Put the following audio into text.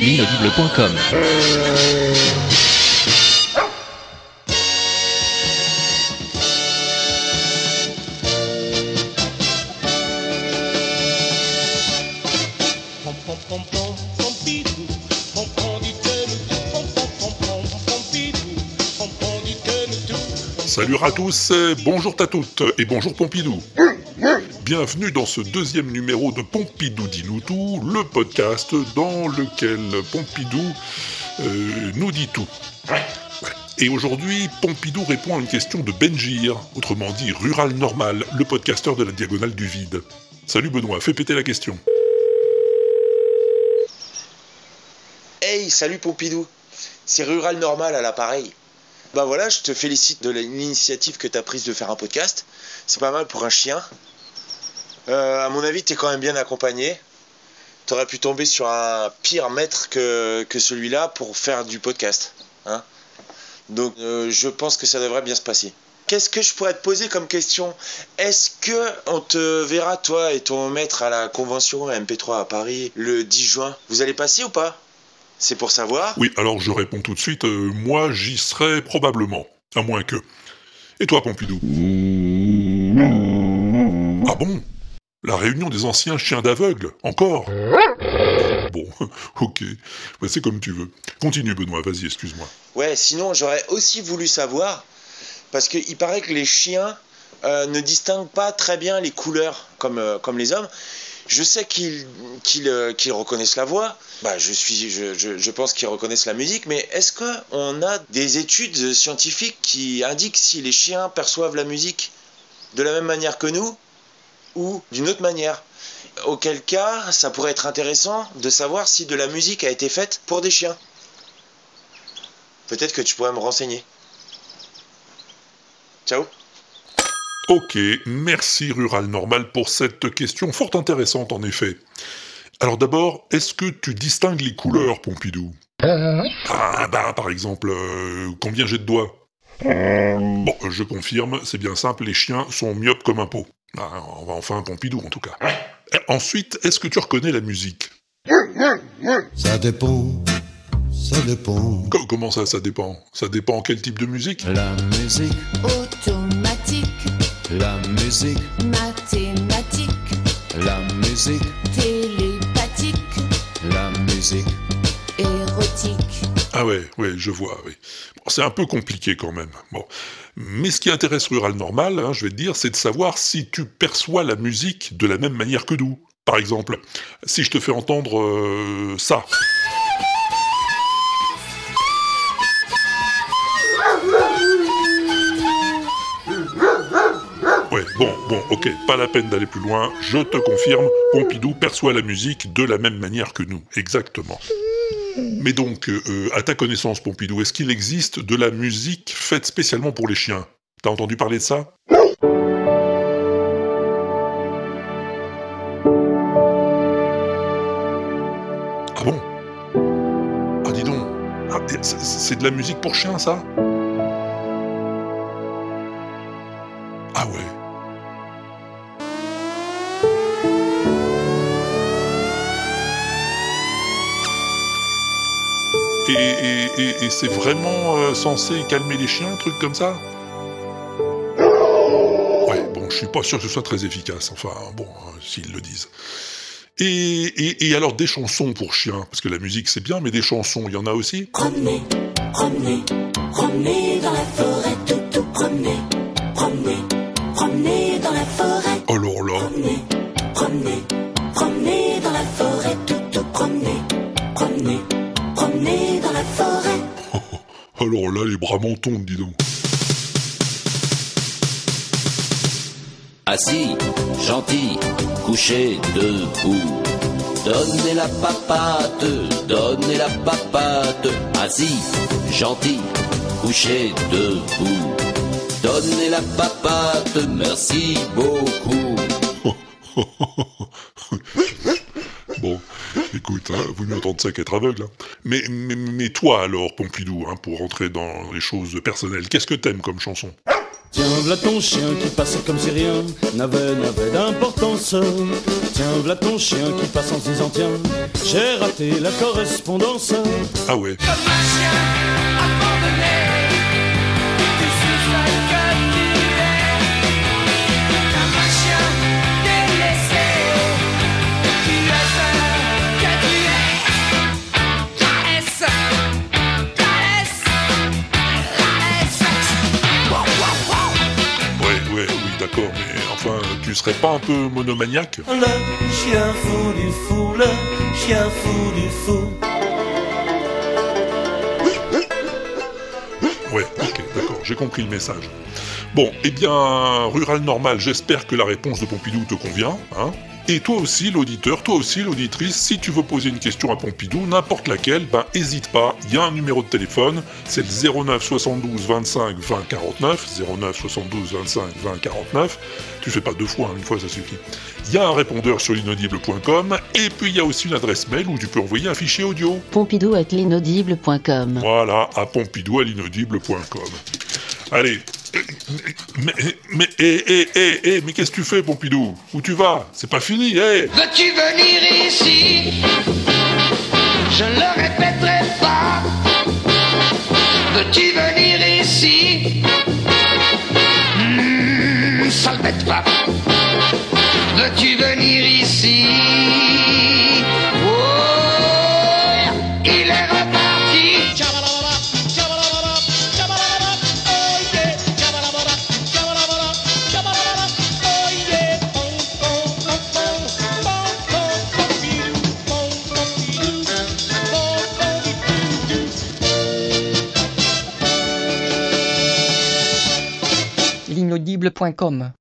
L'inaudible.com Salut à tous, bonjour à toutes et bonjour Pompidou. Bienvenue dans ce deuxième numéro de Pompidou tout, le podcast dans lequel Pompidou euh, nous dit tout. Et aujourd'hui, Pompidou répond à une question de Benjir, autrement dit Rural Normal, le podcasteur de la Diagonale du Vide. Salut Benoît, fais péter la question. Hey, salut Pompidou, c'est Rural Normal à l'appareil. Bah voilà, je te félicite de l'initiative que tu as prise de faire un podcast. C'est pas mal pour un chien. Euh, à mon avis, tu es quand même bien accompagné. Tu aurais pu tomber sur un pire maître que, que celui-là pour faire du podcast. Hein Donc euh, je pense que ça devrait bien se passer. Qu'est-ce que je pourrais te poser comme question? Est-ce que on te verra toi et ton maître à la convention MP3 à Paris le 10 juin? Vous allez passer ou pas? C'est pour savoir. Oui, alors je réponds tout de suite, euh, moi j'y serai probablement, à moins que. Et toi Pompidou? Ah bon? La réunion des anciens chiens d'aveugle, encore Bon, ok, c'est comme tu veux. Continue Benoît, vas-y, excuse-moi. Ouais, sinon j'aurais aussi voulu savoir, parce qu'il paraît que les chiens euh, ne distinguent pas très bien les couleurs comme, euh, comme les hommes. Je sais qu'ils qu'ils, euh, reconnaissent la voix, bah, je, suis, je, je, je pense qu'ils reconnaissent la musique, mais est-ce qu'on a des études scientifiques qui indiquent si les chiens perçoivent la musique de la même manière que nous? Ou d'une autre manière Auquel cas, ça pourrait être intéressant de savoir si de la musique a été faite pour des chiens. Peut-être que tu pourrais me renseigner. Ciao Ok, merci Rural Normal pour cette question fort intéressante en effet. Alors d'abord, est-ce que tu distingues les couleurs, Pompidou? Ah bah par exemple, euh, combien j'ai de doigts? Bon, je confirme, c'est bien simple, les chiens sont myopes comme un pot. Ah, enfin, Pompidou en tout cas. Et ensuite, est-ce que tu reconnais la musique? Ça dépend, ça dépend. Co- Comment ça, ça dépend? Ça dépend quel type de musique? La musique, automatique, la musique, mathématique, la musique, télépathique, la musique. Ah ouais, ouais, je vois, oui. Bon, c'est un peu compliqué quand même. Mais ce qui intéresse Rural Normal, hein, je vais te dire, c'est de savoir si tu perçois la musique de la même manière que nous. Par exemple, si je te fais entendre euh, ça. Ouais, bon, bon, ok, pas la peine d'aller plus loin, je te confirme, Pompidou perçoit la musique de la même manière que nous, exactement. Mais donc, euh, à ta connaissance, Pompidou, est-ce qu'il existe de la musique faite spécialement pour les chiens? T'as entendu parler de ça? Ah bon? Ah dis donc. Ah, C'est de la musique pour chiens, ça? Ah ouais Et, et- et- et c'est vraiment euh, censé calmer les chiens, un truc comme ça? Ouais, bon, je suis pas sûr que ce soit très efficace, enfin, bon, euh, s'ils le disent. Et, alors des chansons pour chiens, parce que la musique c'est bien, mais des chansons, il y en a aussi? Promenez, promenez, promenez dans la forêt, tout, tout, promenez, promenez, promenez dans la forêt, Alors là, promenez, promenez, promenez dans la forêt, tout, tout, promenez, promenez alors là, les bras m'en tombent, dis donc. Assis, gentil, couché, debout. Donnez la papate, donnez la papate. Assis, gentil, couché, debout. Donnez la papate, merci beaucoup. Bon, écoute, hein, vaut mieux entendre ça qu'être aveugle. hein. Mais, mais, mais toi alors, Pompidou, hein, pour rentrer dans les choses personnelles, qu'est-ce que t'aimes comme chanson? Tiens, v'là ton chien qui passe comme si rien n'avait, n'avait d'importance. Tiens, v'là ton chien qui passe en se disant tiens, j'ai raté la correspondance. Ah ouais. Comme un chien d'accord, mais enfin, tu serais pas un peu monomaniaque? Le chien fou du fou, le chien fou du fou. Ouais, ok, d'accord, j'ai compris le message. Bon, eh bien, Rural Normal, j'espère que la réponse de Pompidou te convient, hein? Et toi aussi, l'auditeur, toi aussi, l'auditrice, si tu veux poser une question à Pompidou, n'importe laquelle, ben hésite pas, il y a un numéro de téléphone, c'est le 09 72 25 20 49, 09 72 25 20 49, tu fais pas deux fois, hein, une fois ça suffit. Il y a un répondeur sur l'inaudible.com, et puis il y a aussi une adresse mail où tu peux envoyer un fichier audio. Pompidou at l'inaudible.com. Voilà, à pompidou à l'inaudible.com. Allez. Mais, mais, eh, eh, eh, eh, mais qu'est-ce que tu fais, Pompidou Où tu vas C'est pas fini, eh Veux-tu venir ici? Je le répéterai pas. Veux-tu venir ici? Hmm, Ça le bête pas. Veux-tu venir ici? l'inaudible.com